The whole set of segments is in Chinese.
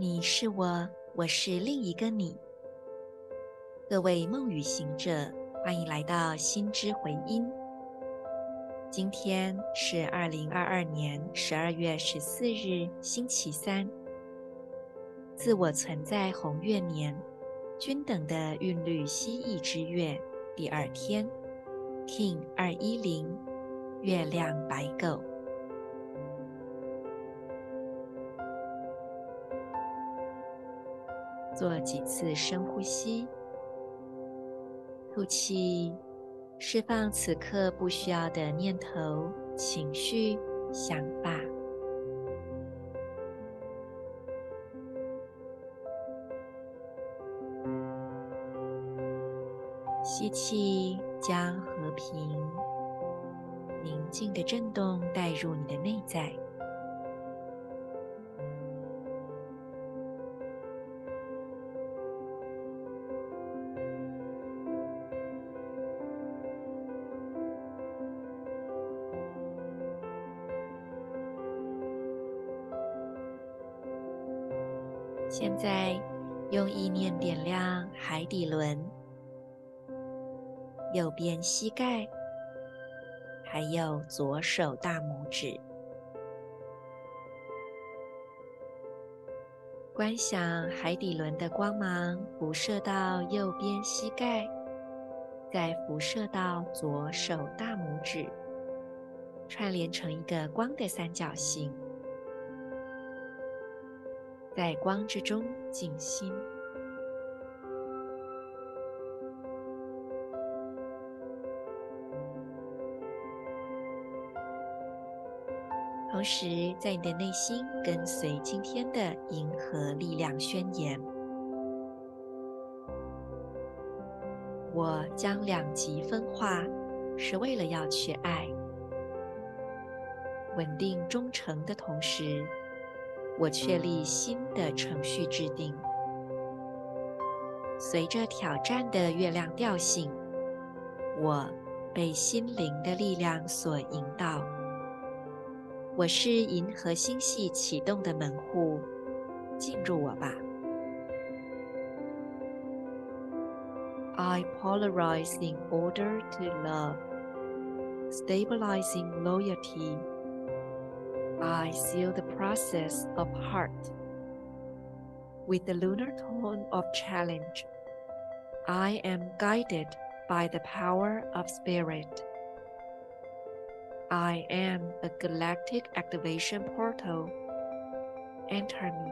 你是我，我是另一个你。各位梦语行者，欢迎来到心之回音。今天是二零二二年十二月十四日，星期三。自我存在红月年，均等的韵律蜥蜴之月第二天，King 二一零，月亮白狗。做几次深呼吸，吐气，释放此刻不需要的念头、情绪、想法。吸气，将和平、宁静的震动带入你的内在。现在，用意念点亮海底轮、右边膝盖，还有左手大拇指。观想海底轮的光芒辐射到右边膝盖，再辐射到左手大拇指，串联成一个光的三角形。在光之中静心，同时在你的内心跟随今天的银河力量宣言：我将两极分化，是为了要去爱，稳定忠诚的同时。我确立新的程序制定，随着挑战的月亮调性，我被心灵的力量所引导。我是银河星系启动的门户，进入我吧。I polarize in order to love, stabilizing loyalty. I seal the process of heart with the lunar tone of challenge. I am guided by the power of spirit. I am a galactic activation portal. Enter me.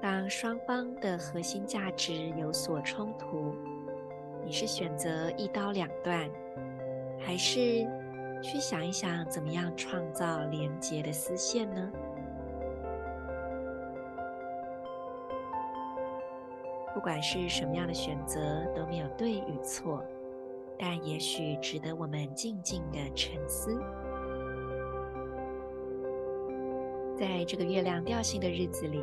当双方的核心价值有所冲突，你 是选择一刀两断，还是去想一想怎么样创造连结的丝线呢？不管是什么样的选择，都没有对与错，但也许值得我们静静的沉思。在这个月亮调性的日子里，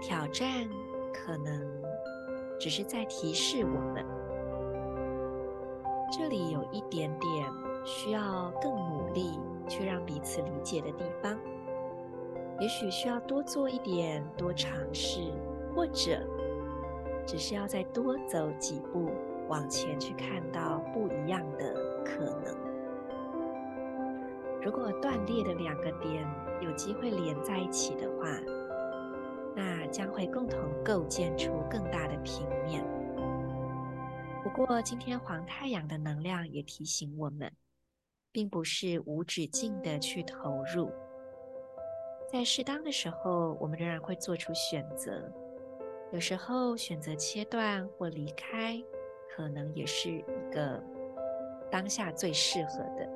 挑战可能只是在提示我们。这里有一点点需要更努力去让彼此理解的地方，也许需要多做一点，多尝试，或者只是要再多走几步往前去看到不一样的可能。如果断裂的两个点有机会连在一起的话，那将会共同构建出更大的平面。不过，今天黄太阳的能量也提醒我们，并不是无止境的去投入，在适当的时候，我们仍然会做出选择。有时候选择切断或离开，可能也是一个当下最适合的。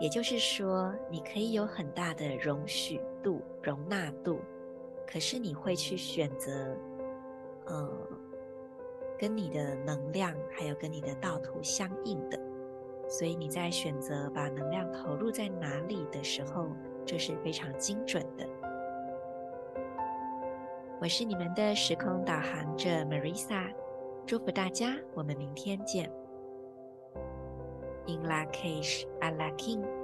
也就是说，你可以有很大的容许度、容纳度，可是你会去选择，跟你的能量还有跟你的道途相应的，所以你在选择把能量投入在哪里的时候，这是非常精准的。我是你们的时空导航者 Marisa，祝福大家，我们明天见。In Lakesh Alakim。